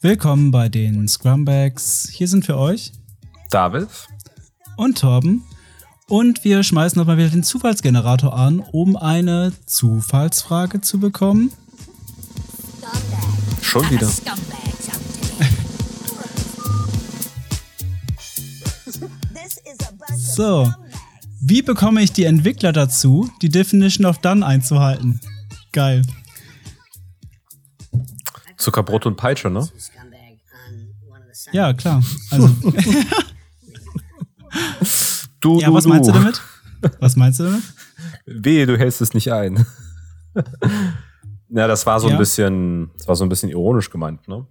Willkommen bei den Scrumbags. Hier sind für euch David und Torben. Und wir schmeißen nochmal wieder den Zufallsgenerator an, um eine Zufallsfrage zu bekommen. Schon wieder. So, wie bekomme ich die Entwickler dazu, die Definition of Done einzuhalten? Geil. Zuckerbrot und Peitsche, ne? Ja, klar. Also. du, ja, du, was meinst du damit? Was meinst du damit? Wehe, du hältst es nicht ein. ja, das war so Ja. ein bisschen, das war so ein bisschen ironisch gemeint, ne?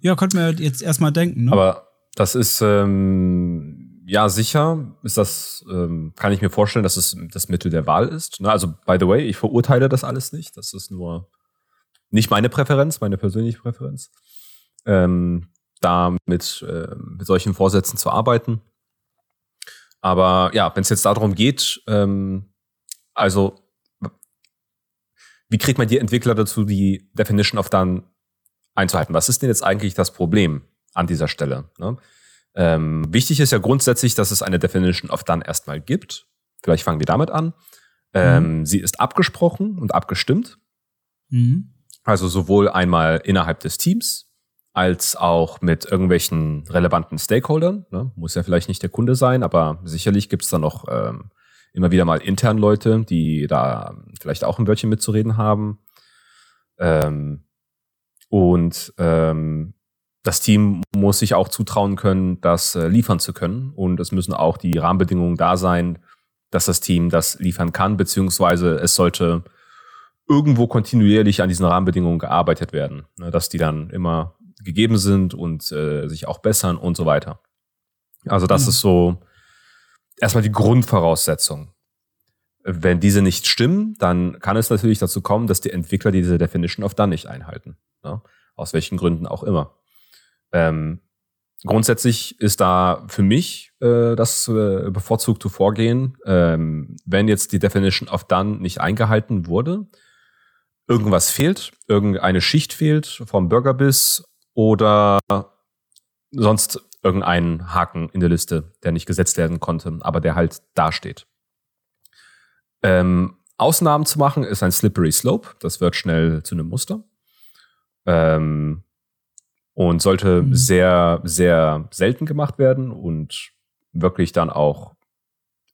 Ja, konnte man jetzt erstmal denken, ne? Aber das ist, ähm, ja, sicher ist das, ähm, kann ich mir vorstellen, dass es das Mittel der Wahl ist. Ne? Also, by the way, ich verurteile das alles nicht. Das ist nur nicht meine Präferenz, meine persönliche Präferenz. Ähm, da mit, äh, mit solchen Vorsätzen zu arbeiten. Aber ja, wenn es jetzt darum geht, ähm, also wie kriegt man die Entwickler dazu, die Definition of Done einzuhalten? Was ist denn jetzt eigentlich das Problem an dieser Stelle? Ne? Ähm, wichtig ist ja grundsätzlich, dass es eine Definition of Done erstmal gibt. Vielleicht fangen wir damit an. Ähm, Sie ist abgesprochen und abgestimmt. Mhm. Also sowohl einmal innerhalb des Teams als auch mit irgendwelchen relevanten Stakeholdern. Ne? Muss ja vielleicht nicht der Kunde sein, aber sicherlich gibt es da noch ähm, immer wieder mal intern Leute, die da vielleicht auch ein Wörtchen mitzureden haben. Ähm, und ähm, das Team muss sich auch zutrauen können, das äh, liefern zu können. Und es müssen auch die Rahmenbedingungen da sein, dass das Team das liefern kann, beziehungsweise es sollte irgendwo kontinuierlich an diesen Rahmenbedingungen gearbeitet werden, ne, dass die dann immer gegeben sind und äh, sich auch bessern und so weiter. Also das Genau. ist so erstmal die Grundvoraussetzung. Wenn diese nicht stimmen, dann kann es natürlich dazu kommen, dass die Entwickler diese Definition of Done nicht einhalten. Ne? Aus welchen Gründen auch immer. Ähm, grundsätzlich ist da für mich äh, das äh, bevorzugte Vorgehen, ähm, wenn jetzt die Definition of Done nicht eingehalten wurde, irgendwas fehlt, irgendeine Schicht fehlt vom Burgerbiss oder sonst irgendein Haken in der Liste, der nicht gesetzt werden konnte, aber der halt dasteht. Ähm, Ausnahmen zu machen ist ein slippery slope. Das wird schnell zu einem Muster. Ähm, und sollte Mhm. sehr, sehr selten gemacht werden und wirklich dann auch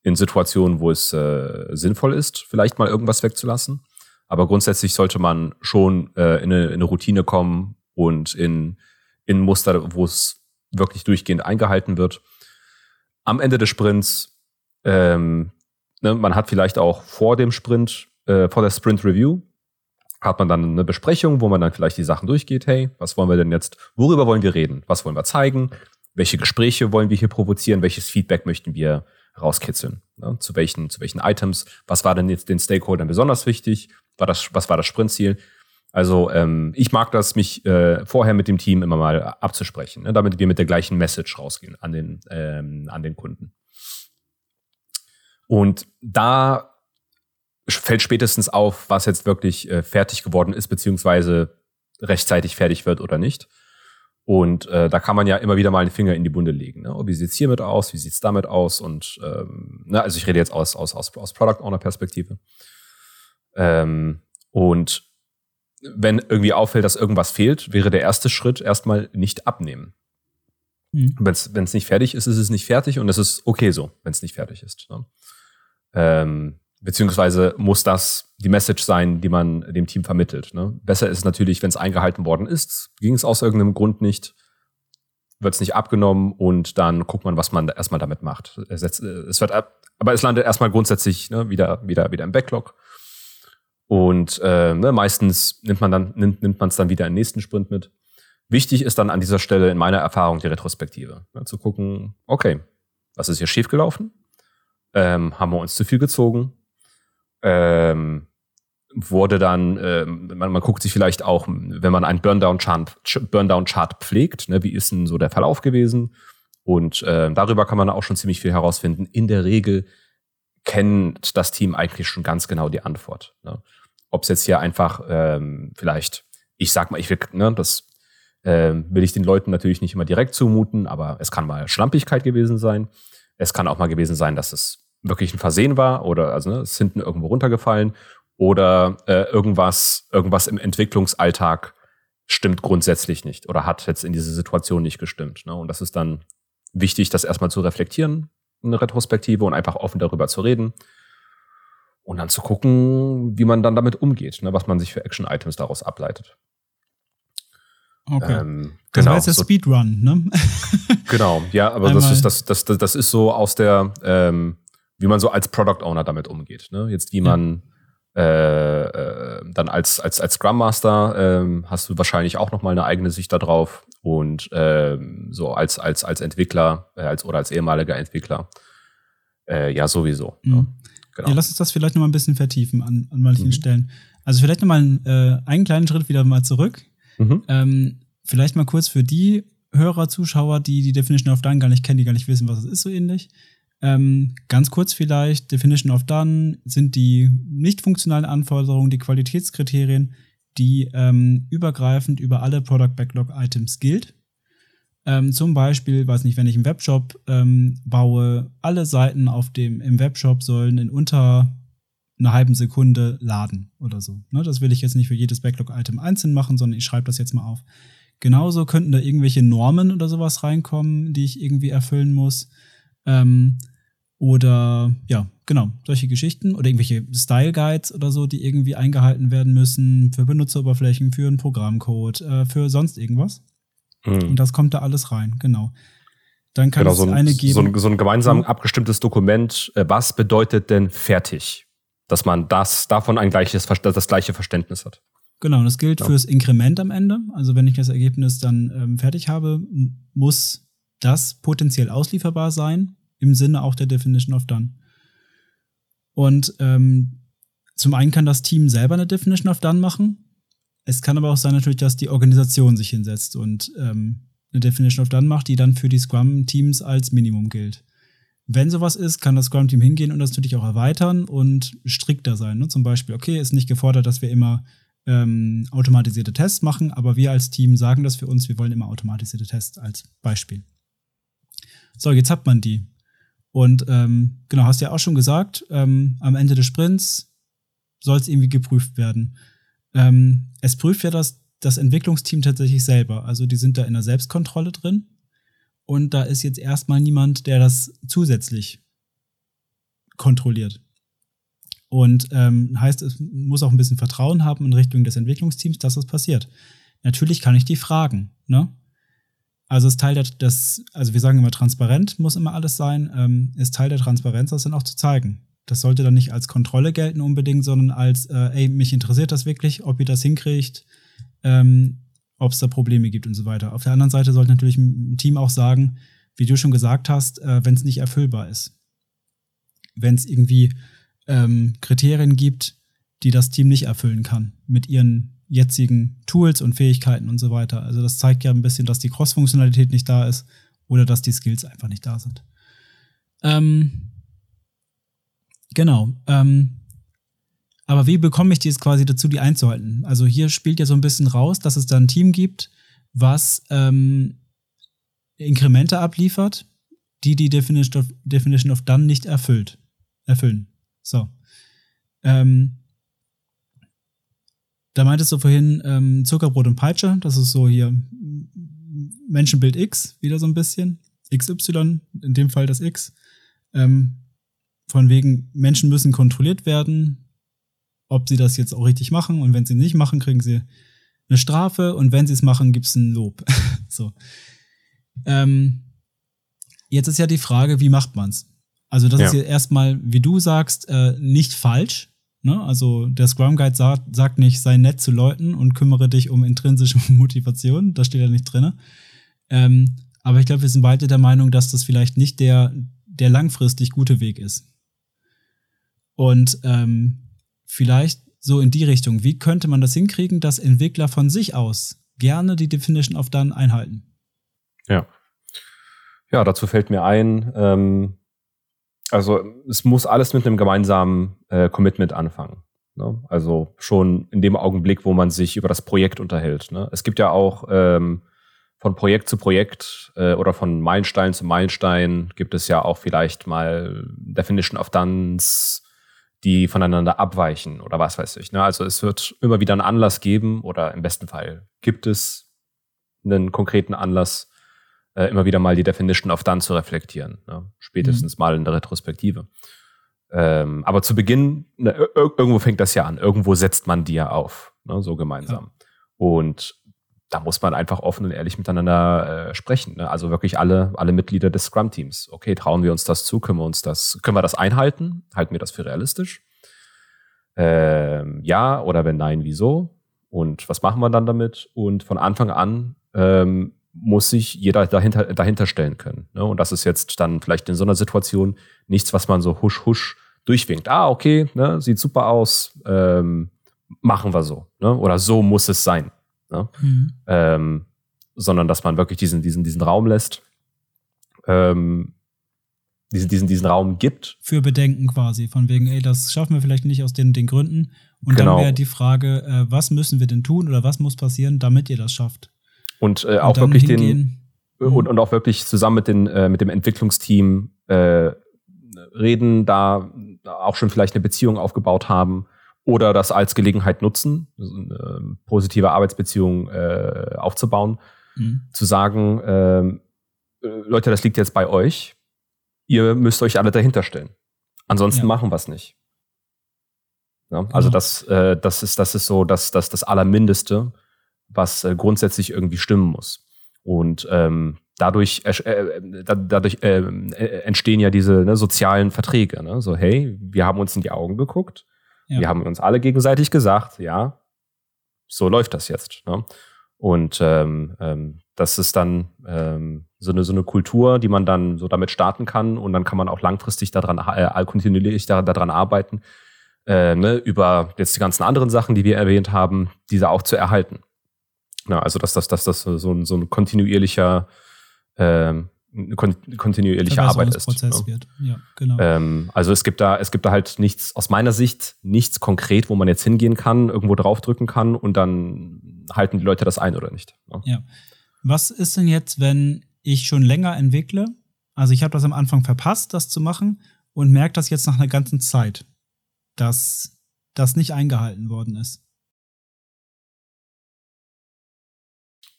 in Situationen, wo es äh, sinnvoll ist, vielleicht mal irgendwas wegzulassen. Aber grundsätzlich sollte man schon äh, in, eine, in eine Routine kommen und in, in Muster, wo es wirklich durchgehend eingehalten wird. Am Ende des Sprints, ähm, ne, man hat vielleicht auch vor dem Sprint, äh, vor der Sprint Review, hat man dann eine Besprechung, wo man dann vielleicht die Sachen durchgeht. Hey, was wollen wir denn jetzt? Worüber wollen wir reden? Was wollen wir zeigen? Welche Gespräche wollen wir hier provozieren? Welches Feedback möchten wir rauskitzeln? Ne? Zu welchen, zu welchen Items? Was war denn jetzt den Stakeholdern besonders wichtig? War das, was war das Sprintziel? Also ähm, ich mag das, mich äh, vorher mit dem Team immer mal abzusprechen, ne? damit wir mit der gleichen Message rausgehen an den, ähm, an den Kunden. Und da fällt spätestens auf, was jetzt wirklich äh, fertig geworden ist, beziehungsweise rechtzeitig fertig wird oder nicht. Und äh, da kann man ja immer wieder mal den Finger in die Bunde legen. Ne? Oh, Wie sieht's hiermit aus? Wie sieht's damit aus? Und ähm, ne, also ich rede jetzt aus, aus, aus, aus Product Owner Perspektive. Ähm, und wenn irgendwie auffällt, dass irgendwas fehlt, wäre der erste Schritt erstmal nicht abnehmen. Mhm. Wenn es nicht fertig ist, ist es nicht fertig und es ist okay so, wenn es nicht fertig ist. Ne? Ähm, beziehungsweise muss das die Message sein, die man dem Team vermittelt. Ne? Besser ist es natürlich, wenn es eingehalten worden ist, ging es aus irgendeinem Grund nicht, wird es nicht abgenommen und dann guckt man, was man da erstmal damit macht. Äh, es wird ab, aber es landet erstmal grundsätzlich ne, wieder, wieder, wieder im Backlog. Und äh, ne, meistens nimmt man dann nimmt, nimmt man es dann wieder im nächsten Sprint mit. Wichtig ist dann an dieser Stelle in meiner Erfahrung die Retrospektive. Ne, zu gucken, okay, was ist hier schiefgelaufen? Ähm, haben wir uns zu viel gezogen? Ähm, wurde dann, ähm, man, man guckt sich vielleicht auch, wenn man einen Burndown-Chart Burndown -Chart pflegt, ne, wie ist denn so der Verlauf gewesen? Und äh, darüber kann man auch schon ziemlich viel herausfinden. In der Regel kennt das Team eigentlich schon ganz genau die Antwort. Ne? ob es jetzt hier einfach ähm, vielleicht, ich sag mal, ich will, ne, das ähm, will ich den Leuten natürlich nicht immer direkt zumuten, aber es kann mal Schlampigkeit gewesen sein. Es kann auch mal gewesen sein, dass es wirklich ein Versehen war oder also ne, ist hinten irgendwo runtergefallen oder äh, irgendwas, irgendwas im Entwicklungsalltag stimmt grundsätzlich nicht oder hat jetzt in dieser Situation nicht gestimmt. Ne? Und das ist dann wichtig, das erstmal zu reflektieren, eine Retrospektive und einfach offen darüber zu reden und dann zu gucken, wie man dann damit umgeht, ne? was man sich für Action-Items daraus ableitet. Okay. Ähm, das genau, war jetzt der so, Speedrun, ne? genau, ja, aber das ist, das, das, das, das ist so aus der, ähm, wie man so als Product Owner damit umgeht. Ne? Jetzt wie man äh, äh, dann als, als, als Scrum Master äh, hast du wahrscheinlich auch nochmal eine eigene Sicht darauf und äh, so als, als, als Entwickler äh, als, oder als ehemaliger Entwickler. Äh, ja, sowieso. Mhm. Ne? Genau. Ja, lass uns das vielleicht nochmal ein bisschen vertiefen an, an manchen mhm. Stellen. Also vielleicht nochmal einen, äh, einen kleinen Schritt wieder mal zurück. Mhm. Ähm, vielleicht mal kurz für die Hörer, Zuschauer, die die Definition of Done gar nicht kennen, die gar nicht wissen, was es ist, so ähnlich. Ähm, ganz kurz vielleicht, Definition of Done sind die nicht funktionalen Anforderungen, die Qualitätskriterien, die ähm, übergreifend über alle Product Backlog Items gilt. Ähm, zum Beispiel, weiß nicht, wenn ich einen Webshop ähm, baue, alle Seiten auf dem im Webshop sollen in unter einer halben Sekunde laden oder so. Ne, das will ich jetzt nicht für jedes Backlog-Item einzeln machen, sondern ich schreibe das jetzt mal auf. Genauso könnten da irgendwelche Normen oder sowas reinkommen, die ich irgendwie erfüllen muss. Ähm, oder ja, genau, solche Geschichten oder irgendwelche Style Guides oder so, die irgendwie eingehalten werden müssen für Benutzeroberflächen, für einen Programmcode, äh, für sonst irgendwas. Mhm. Und das kommt da alles rein, genau. Dann kann genau, es so ein, eine geben. So ein, so ein gemeinsam mhm. abgestimmtes Dokument. Äh, was bedeutet denn fertig? Dass man das davon ein gleiches, das gleiche Verständnis hat. Genau, das gilt ja. fürs Inkrement am Ende. Also wenn ich das Ergebnis dann ähm, fertig habe, muss das potenziell auslieferbar sein im Sinne auch der Definition of Done. Und ähm, zum einen kann das Team selber eine Definition of Done machen. Es kann aber auch sein natürlich, dass die Organisation sich hinsetzt und ähm, eine Definition of Done macht, die dann für die Scrum-Teams als Minimum gilt. Wenn sowas ist, kann das Scrum-Team hingehen und das natürlich auch erweitern und strikter sein. Ne? Zum Beispiel, okay, ist nicht gefordert, dass wir immer ähm, automatisierte Tests machen, aber wir als Team sagen das für uns, wir wollen immer automatisierte Tests als Beispiel. So, jetzt hat man die. Und ähm, genau, hast du ja auch schon gesagt, ähm, am Ende des Sprints soll es irgendwie geprüft werden. Ähm, es prüft ja das, das Entwicklungsteam tatsächlich selber. Also die sind da in der Selbstkontrolle drin. Und da ist jetzt erstmal niemand, der das zusätzlich kontrolliert. Und ähm, heißt, es muss auch ein bisschen Vertrauen haben in Richtung des Entwicklungsteams, dass das passiert. Natürlich kann ich die fragen. Ne? Also ist Teil der, das, also wir sagen immer transparent muss immer alles sein, ähm, ist Teil der Transparenz, das dann auch zu zeigen. Das sollte dann nicht als Kontrolle gelten unbedingt, sondern als, äh, ey, mich interessiert das wirklich, ob ihr das hinkriegt, ähm, ob es da Probleme gibt und so weiter. Auf der anderen Seite sollte natürlich ein Team auch sagen, wie du schon gesagt hast, äh, wenn es nicht erfüllbar ist. Wenn es irgendwie ähm, Kriterien gibt, die das Team nicht erfüllen kann mit ihren jetzigen Tools und Fähigkeiten und so weiter. Also das zeigt ja ein bisschen, dass die Cross-Funktionalität nicht da ist oder dass die Skills einfach nicht da sind. Ähm, genau. Ähm, aber wie bekomme ich die jetzt quasi dazu, die einzuhalten? Also hier spielt ja so ein bisschen raus, dass es da ein Team gibt, was ähm, Inkremente abliefert, die die Definition of, Definition of Done nicht erfüllt, erfüllen. So. Ähm, da meintest du vorhin ähm, Zuckerbrot und Peitsche, das ist so hier Menschenbild X, wieder so ein bisschen. XY, in dem Fall das X. Ähm, von wegen, Menschen müssen kontrolliert werden, ob sie das jetzt auch richtig machen. Und wenn sie nicht machen, kriegen sie eine Strafe. Und wenn sie es machen, gibt es ein Lob. so. Ähm, jetzt ist ja die Frage, wie macht man's? Also, das ja. ist ja erstmal, wie du sagst, äh, nicht falsch. Ne? Also der Scrum Guide sagt, sagt nicht, sei nett zu Leuten und kümmere dich um intrinsische Motivation. Das steht ja nicht drin. Ähm, aber ich glaube, wir sind beide der Meinung, dass das vielleicht nicht der, der langfristig gute Weg ist. Und ähm, vielleicht so in die Richtung, wie könnte man das hinkriegen, dass Entwickler von sich aus gerne die Definition of Done einhalten? Ja. Ja, dazu fällt mir ein, ähm, also es muss alles mit einem gemeinsamen äh, Commitment anfangen. Ne? Also schon in dem Augenblick, wo man sich über das Projekt unterhält. Ne? Es gibt ja auch ähm, von Projekt zu Projekt äh, oder von Meilenstein zu Meilenstein gibt es ja auch vielleicht mal Definition of Dones, die voneinander abweichen oder was weiß ich. Ne? Also es wird immer wieder einen Anlass geben oder im besten Fall gibt es einen konkreten Anlass, äh, immer wieder mal die Definition of Done zu reflektieren. Ne? Spätestens mhm. mal in der Retrospektive. Ähm, aber zu Beginn, ne, irgendwo fängt das ja an. Irgendwo setzt man die ja auf, ne, so gemeinsam. Ja. Und da muss man einfach offen und ehrlich miteinander äh, sprechen. Ne? Also wirklich alle, alle Mitglieder des Scrum-Teams. Okay, trauen wir uns das zu? Können wir uns das, können wir das einhalten? Halten wir das für realistisch? Ähm, ja oder wenn nein, wieso? Und was machen wir dann damit? Und von Anfang an ähm, muss sich jeder dahinter, dahinter stellen können. Ne? Und das ist jetzt dann vielleicht in so einer Situation nichts, was man so husch husch durchwinkt. Ah, okay, ne, sieht super aus, ähm, machen wir so. Ne? Oder so muss es sein. Ne? Mhm. Ähm, sondern dass man wirklich diesen, diesen, diesen Raum lässt, ähm, diesen, diesen, diesen Raum gibt. Für Bedenken quasi, von wegen, ey, das schaffen wir vielleicht nicht aus den, den Gründen. Und genau. dann wäre die Frage, äh, was müssen wir denn tun oder was muss passieren, damit ihr das schafft? Und äh, auch wirklich hingehen. den und, und auch wirklich zusammen mit, den, äh, mit dem Entwicklungsteam äh, reden, da auch schon vielleicht eine Beziehung aufgebaut haben oder das als Gelegenheit nutzen, eine ähm, positive Arbeitsbeziehung äh, aufzubauen, mhm. zu sagen, ähm, äh, Leute, das liegt jetzt bei euch, ihr müsst euch alle dahinter stellen. Ansonsten ja. machen wir es nicht. Ja, also genau. das, äh, das ist, das ist so das, das, das Allermindeste, was äh, grundsätzlich irgendwie stimmen muss. Und ähm, dadurch, äh, dadurch äh, äh, entstehen ja diese ne, sozialen Verträge. Ne? So, hey, wir haben uns in die Augen geguckt, ja. wir haben uns alle gegenseitig gesagt, ja, so läuft das jetzt. Ne? Und ähm, ähm, das ist dann ähm, so, eine, so eine Kultur, die man dann so damit starten kann und dann kann man auch langfristig daran, äh, kontinuierlich daran arbeiten, äh, ne, über jetzt die ganzen anderen Sachen, die wir erwähnt haben, diese auch zu erhalten. Ja, also dass das, dass das so ein, so ein kontinuierlicher ähm, kontinuierliche Arbeit ist. Ne? wird. Ja, genau. Ähm, also es gibt da, es gibt da halt nichts, aus meiner Sicht, nichts konkret, wo man jetzt hingehen kann, irgendwo draufdrücken kann und dann halten die Leute das ein oder nicht. Ne? Ja. Was ist denn jetzt, wenn ich schon länger entwickle? Also ich habe das am Anfang verpasst, das zu machen und merke das jetzt nach einer ganzen Zeit, dass das nicht eingehalten worden ist.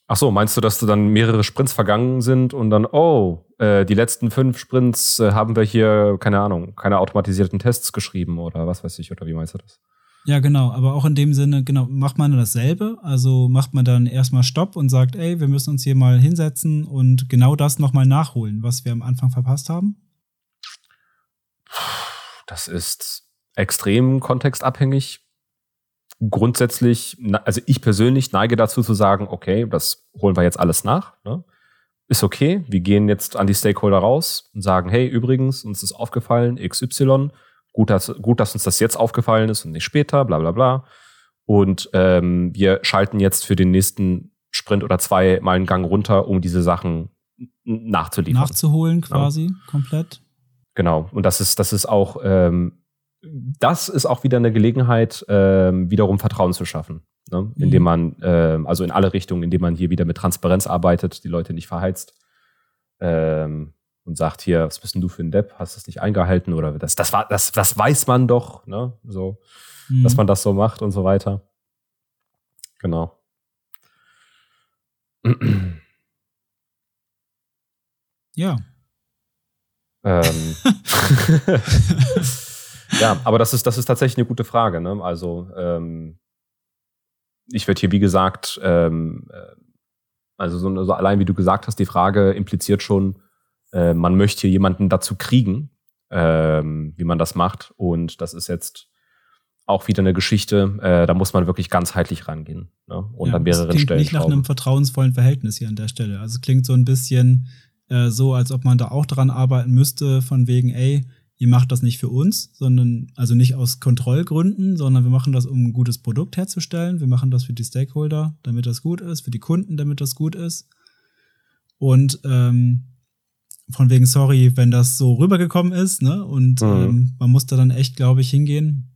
Ach so, meinst du, dass du dann mehrere Sprints vergangen sind und dann, oh, äh, die letzten fünf Sprints äh, haben wir hier, keine Ahnung, keine automatisierten Tests geschrieben oder was weiß ich, oder wie meinst du das? Ja, genau, aber auch in dem Sinne, genau, macht man dasselbe? Also macht man dann erstmal Stopp und sagt, ey, wir müssen uns hier mal hinsetzen und genau das nochmal nachholen, was wir am Anfang verpasst haben? Das ist extrem kontextabhängig grundsätzlich, also ich persönlich neige dazu zu sagen, okay, das holen wir jetzt alles nach. Ne? Ist okay, wir gehen jetzt an die Stakeholder raus und sagen, hey, übrigens, uns ist aufgefallen, XY, gut, dass, gut, dass uns das jetzt aufgefallen ist und nicht später, bla bla bla. Und ähm, wir schalten jetzt für den nächsten Sprint oder zwei mal einen Gang runter, um diese Sachen nachzuliefern. Nachzuholen quasi, ja. komplett. Genau. Und das ist, das ist auch ähm, das ist auch wieder eine Gelegenheit, ähm, wiederum Vertrauen zu schaffen. Ne? Indem mhm. man, ähm, also in alle Richtungen, indem man hier wieder mit Transparenz arbeitet, die Leute nicht verheizt ähm, und sagt, hier, was bist denn du für ein Depp? Hast du das nicht eingehalten? Oder das, das, war, das, das weiß man doch, ne? So, mhm. dass man das so macht und so weiter. Genau. Ja. Ähm. Ja, aber das ist, das ist tatsächlich eine gute Frage. Ne? Also ähm, ich werde hier, wie gesagt, ähm, äh, also so, so, allein wie du gesagt hast, die Frage impliziert schon, äh, man möchte hier jemanden dazu kriegen, ähm, wie man das macht. Und das ist jetzt auch wieder eine Geschichte, äh, da muss man wirklich ganzheitlich rangehen ne? und ja, an mehreren klingt Stellen. Nicht nach einem vertrauensvollen Verhältnis hier an der Stelle. Also es klingt so ein bisschen äh, so, als ob man da auch dran arbeiten müsste, von wegen, ey, ihr macht das nicht für uns, sondern also nicht aus Kontrollgründen, sondern wir machen das, um ein gutes Produkt herzustellen. Wir machen das für die Stakeholder, damit das gut ist, für die Kunden, damit das gut ist. Und ähm, von wegen sorry, wenn das so rübergekommen ist, ne? Und mhm. ähm, man muss da dann echt, glaube ich, hingehen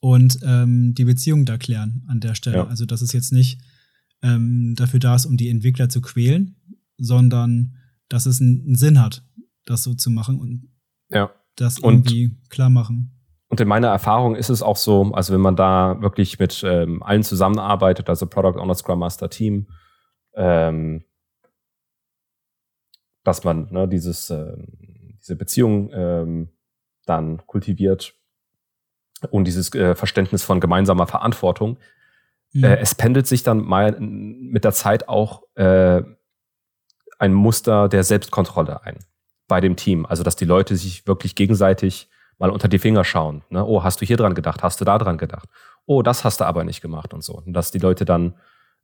und ähm, die Beziehung da klären an der Stelle. Ja. Also, dass es jetzt nicht ähm, dafür da ist, um die Entwickler zu quälen, sondern dass es einen, einen Sinn hat, das so zu machen und ja. das irgendwie und, klar machen. Und in meiner Erfahrung ist es auch so, also wenn man da wirklich mit ähm, allen zusammenarbeitet, also Product Owner, Scrum Master Team, ähm, dass man ne, dieses, äh, diese Beziehung ähm, dann kultiviert und dieses äh, Verständnis von gemeinsamer Verantwortung. Mhm. Äh, es pendelt sich dann mal mit der Zeit auch äh, ein Muster der Selbstkontrolle ein bei dem Team. Also, dass die Leute sich wirklich gegenseitig mal unter die Finger schauen. Ne? Oh, hast du hier dran gedacht? Hast du da dran gedacht? Oh, das hast du aber nicht gemacht und so. Und dass die Leute dann,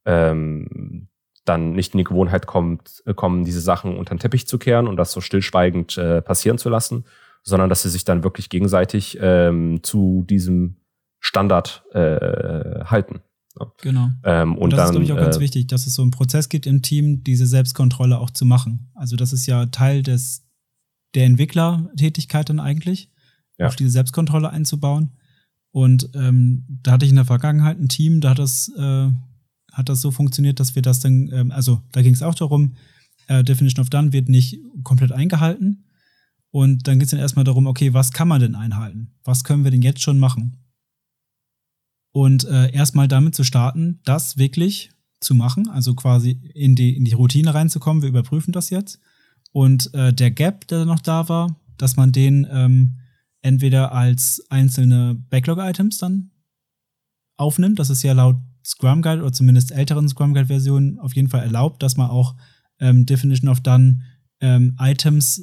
ähm, dann nicht in die Gewohnheit kommt, äh, kommen, diese Sachen unter den Teppich zu kehren und das so stillschweigend äh, passieren zu lassen, sondern dass sie sich dann wirklich gegenseitig ähm, zu diesem Standard äh, halten. Ja. Genau. Ähm, und, und das dann, ist, glaube ich, auch ganz äh, wichtig, dass es so einen Prozess gibt im Team, diese Selbstkontrolle auch zu machen. Also das ist ja Teil des der Entwicklertätigkeit dann eigentlich, ja. auf diese Selbstkontrolle einzubauen. Und ähm, da hatte ich in der Vergangenheit ein Team, da hat das, äh, hat das so funktioniert, dass wir das dann, ähm, also da ging es auch darum, äh, Definition of Done wird nicht komplett eingehalten. Und dann geht es dann erstmal darum, okay, was kann man denn einhalten? Was können wir denn jetzt schon machen? Und äh, erstmal damit zu starten, das wirklich zu machen, also quasi in die, in die Routine reinzukommen. Wir überprüfen das jetzt. Und äh, der Gap, der noch da war, dass man den ähm, entweder als einzelne Backlog-Items dann aufnimmt. Das ist ja laut Scrum Guide oder zumindest älteren Scrum Guide-Versionen auf jeden Fall erlaubt, dass man auch ähm, Definition of Done ähm, Items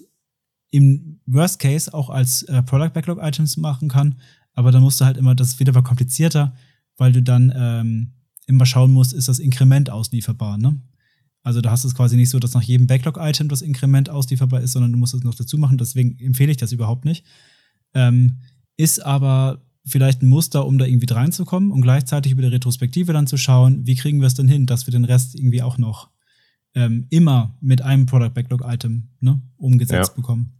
im Worst Case auch als äh, Product Backlog Items machen kann. Aber dann musst du halt immer, das ist wieder komplizierter, weil du dann ähm, immer schauen musst, ist das Inkrement auslieferbar, ne? Also da hast du es quasi nicht so, dass nach jedem Backlog-Item das Inkrement auslieferbar ist, sondern du musst es noch dazu machen. Deswegen empfehle ich das überhaupt nicht. Ähm, ist aber vielleicht ein Muster, um da irgendwie reinzukommen und gleichzeitig über die Retrospektive dann zu schauen, wie kriegen wir es denn hin, dass wir den Rest irgendwie auch noch ähm, immer mit einem Product Backlog Item ne, umgesetzt ja. bekommen.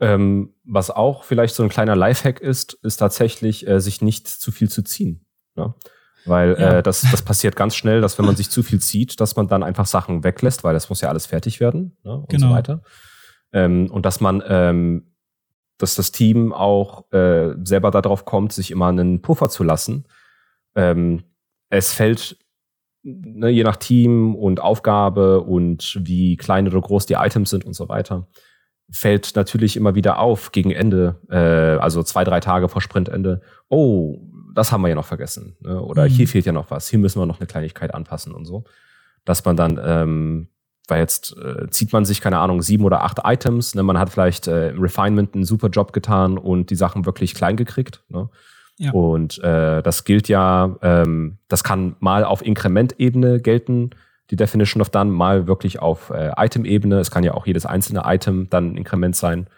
Ähm, was auch vielleicht so ein kleiner Lifehack ist, ist tatsächlich, äh, sich nicht zu viel zu ziehen. Ne? Weil ja. äh, das, das passiert ganz schnell, dass wenn man sich zu viel zieht, dass man dann einfach Sachen weglässt, weil das muss ja alles fertig werden ne? und genau. so weiter. Ähm, und dass man, ähm, dass das Team auch äh, selber darauf kommt, sich immer einen Puffer zu lassen. Ähm, es fällt ne, je nach Team und Aufgabe und wie klein oder groß die Items sind und so weiter, fällt natürlich immer wieder auf gegen Ende, äh, also zwei, drei Tage vor Sprintende, oh, das haben wir ja noch vergessen. Ne? Oder mhm. hier fehlt ja noch was, hier müssen wir noch eine Kleinigkeit anpassen und so. Dass man dann, ähm, weil jetzt äh, zieht man sich, keine Ahnung, sieben oder acht Items, ne? man hat vielleicht äh, im Refinement einen super Job getan und die Sachen wirklich klein gekriegt. Ne? Ja. Und äh, das gilt ja, ähm, das kann mal auf Inkrementebene gelten, die Definition of Done, mal wirklich auf äh, Item-Ebene. Es kann ja auch jedes einzelne Item dann ein Inkrement sein,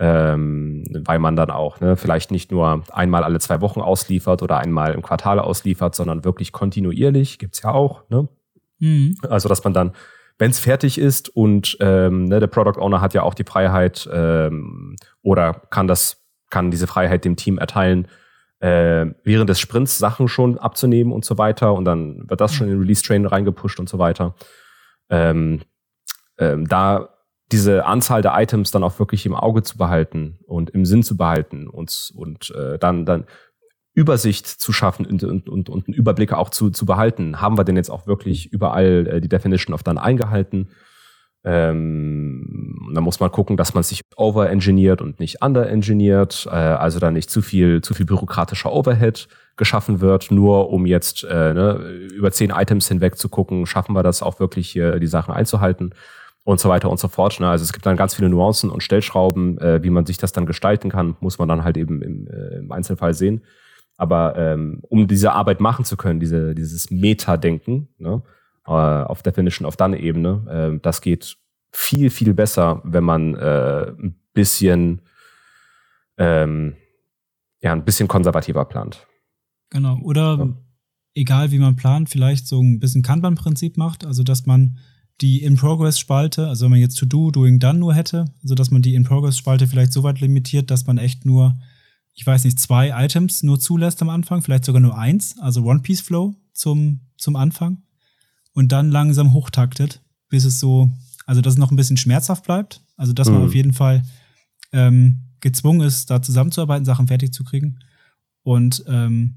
ähm, weil man dann auch ne, vielleicht nicht nur einmal alle zwei Wochen ausliefert oder einmal im Quartal ausliefert, sondern wirklich kontinuierlich, gibt's ja auch. Ne? Mhm. Also, dass man dann wenn es fertig ist und ähm, ne, der Product Owner hat ja auch die Freiheit ähm, oder kann das kann diese Freiheit dem Team erteilen, äh, während des Sprints Sachen schon abzunehmen und so weiter. Und dann wird das schon in den Release-Train reingepusht und so weiter. Ähm, ähm, da diese Anzahl der Items dann auch wirklich im Auge zu behalten und im Sinn zu behalten und, und äh, dann, dann Übersicht zu schaffen und, und, und, und einen Überblick auch zu, zu behalten. Haben wir denn jetzt auch wirklich überall äh, die Definition of Done eingehalten? Ähm, da muss man gucken, dass man sich overengineert und nicht underengineert, äh, also da nicht zu viel, zu viel bürokratischer Overhead geschaffen wird, nur um jetzt äh, ne, über zehn Items hinweg zu gucken, schaffen wir das auch wirklich hier die Sachen einzuhalten und so weiter und so fort. Ne? Also es gibt dann ganz viele Nuancen und Stellschrauben, äh, wie man sich das dann gestalten kann, muss man dann halt eben im, äh, im Einzelfall sehen. Aber ähm, um diese Arbeit machen zu können, diese, dieses Meta-Denken, ne, äh, auf Definition of Done-Ebene. Äh, das geht viel, viel besser, wenn man äh, ein bisschen ähm, ja, ein bisschen konservativer plant. Genau. Oder ja. egal wie man plant, vielleicht so ein bisschen Kanban-Prinzip macht, also dass man die In-Progress-Spalte, also wenn man jetzt To-Do, Doing, Done nur hätte, also dass man die In-Progress-Spalte vielleicht so weit limitiert, dass man echt nur ich weiß nicht, zwei Items nur zulässt am Anfang, vielleicht sogar nur eins, also One-Piece-Flow zum, zum Anfang und dann langsam hochtaktet, bis es so, also dass es noch ein bisschen schmerzhaft bleibt, also dass man Mhm. auf jeden Fall ähm, gezwungen ist, da zusammenzuarbeiten, Sachen fertig zu kriegen und ähm,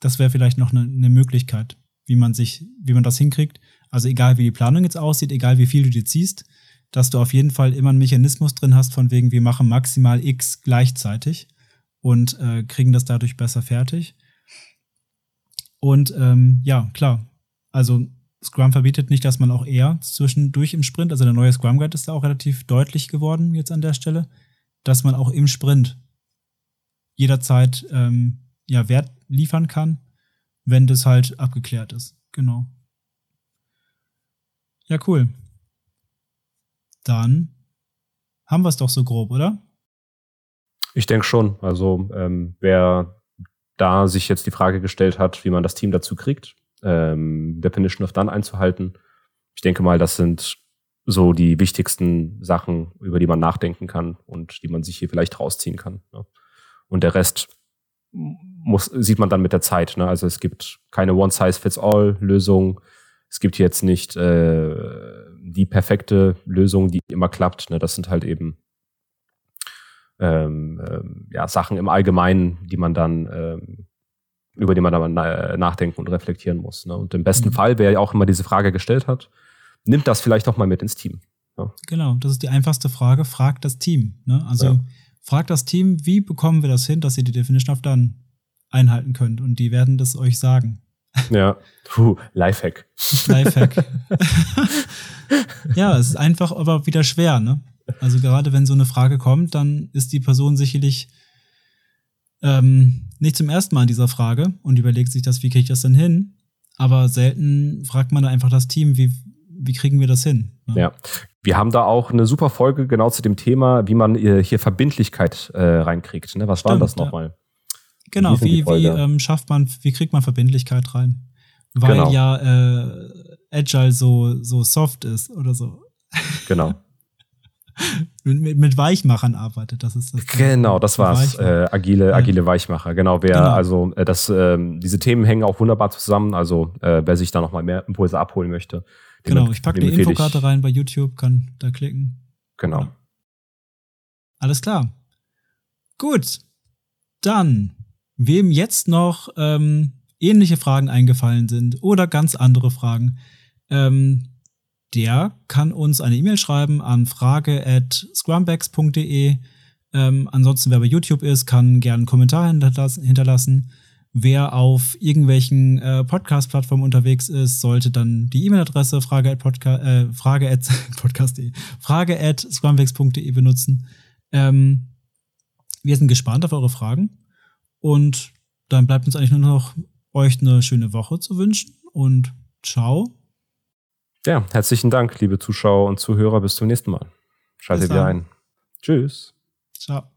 das wäre vielleicht noch eine, eine Möglichkeit, wie man sich, wie man das hinkriegt. Also egal wie die Planung jetzt aussieht, egal wie viel du dir ziehst, dass du auf jeden Fall immer einen Mechanismus drin hast, von wegen, wir machen maximal X gleichzeitig und äh, kriegen das dadurch besser fertig. Und ähm, ja, klar. Also Scrum verbietet nicht, dass man auch eher zwischendurch im Sprint, also der neue Scrum Guide ist da auch relativ deutlich geworden jetzt an der Stelle, dass man auch im Sprint jederzeit ähm, ja, Wert liefern kann, wenn das halt abgeklärt ist. Genau. Ja, cool. Dann haben wir es doch so grob, oder? Ich denke schon. Also ähm, wer da sich jetzt die Frage gestellt hat, wie man das Team dazu kriegt, ähm, Definition of Done einzuhalten, ich denke mal, das sind so die wichtigsten Sachen, über die man nachdenken kann und die man sich hier vielleicht rausziehen kann. Ne? Und der Rest muss, sieht man dann mit der Zeit. Ne? Also es gibt keine One-Size-Fits-All-Lösung. Es gibt jetzt nicht äh, die perfekte Lösung, die immer klappt. Ne? Das sind halt eben ähm, ähm, ja, Sachen im Allgemeinen, die man dann ähm, über die man dann na nachdenken und reflektieren muss. Ne? Und im besten Mhm. Fall, wer ja auch immer diese Frage gestellt hat, nimmt das vielleicht auch mal mit ins Team. Genau, das ist die einfachste Frage. Fragt das Team. Ne? Also Ja. fragt das Team, wie bekommen wir das hin, dass ihr die Definition of Done einhalten könnt. Und die werden das euch sagen. Ja, Puh, Lifehack. Lifehack. ja, es ist einfach aber wieder schwer, ne? Also gerade wenn so eine Frage kommt, dann ist die Person sicherlich ähm, nicht zum ersten Mal in dieser Frage und überlegt sich das, wie kriege ich das denn hin? Aber selten fragt man dann einfach das Team, wie, wie kriegen wir das hin? ne? Ja. Wir haben da auch eine super Folge genau zu dem Thema, wie man äh, hier Verbindlichkeit äh, reinkriegt. Ne? Was war Stimmt, das ja. Genau, Wie wie, ähm, schafft man, wie kriegt man Verbindlichkeit rein? Weil Genau. ja äh, Agile so, so soft ist oder so. Genau. Mit, mit, Weichmachern arbeitet, das ist das. Genau, das war's. Äh, agile, Ja. agile Weichmacher. Genau, wer, Genau. also äh, das, ähm, diese Themen hängen auch wunderbar zusammen. Also äh, wer sich da nochmal mehr Impulse abholen möchte. Genau, ich packe die Infokarte rein bei YouTube, kann da klicken. Genau. Alles klar. Gut. Dann, wem jetzt noch ähm, ähnliche Fragen eingefallen sind oder ganz andere Fragen, ähm, der kann uns eine E-Mail schreiben an frage.scrumbags.de. Ähm, ansonsten, wer bei YouTube ist, kann gerne einen Kommentar hinterlassen. Wer auf irgendwelchen äh, Podcast-Plattformen unterwegs ist, sollte dann die E-Mail-Adresse frage at, äh, frage at podcast.de frage at benutzen. Ähm, wir sind gespannt auf eure Fragen und dann bleibt uns eigentlich nur noch euch eine schöne Woche zu wünschen und ciao. Ja, herzlichen Dank, liebe Zuschauer und Zuhörer. Bis zum nächsten Mal. Schaltet wieder ein. Tschüss. Ciao.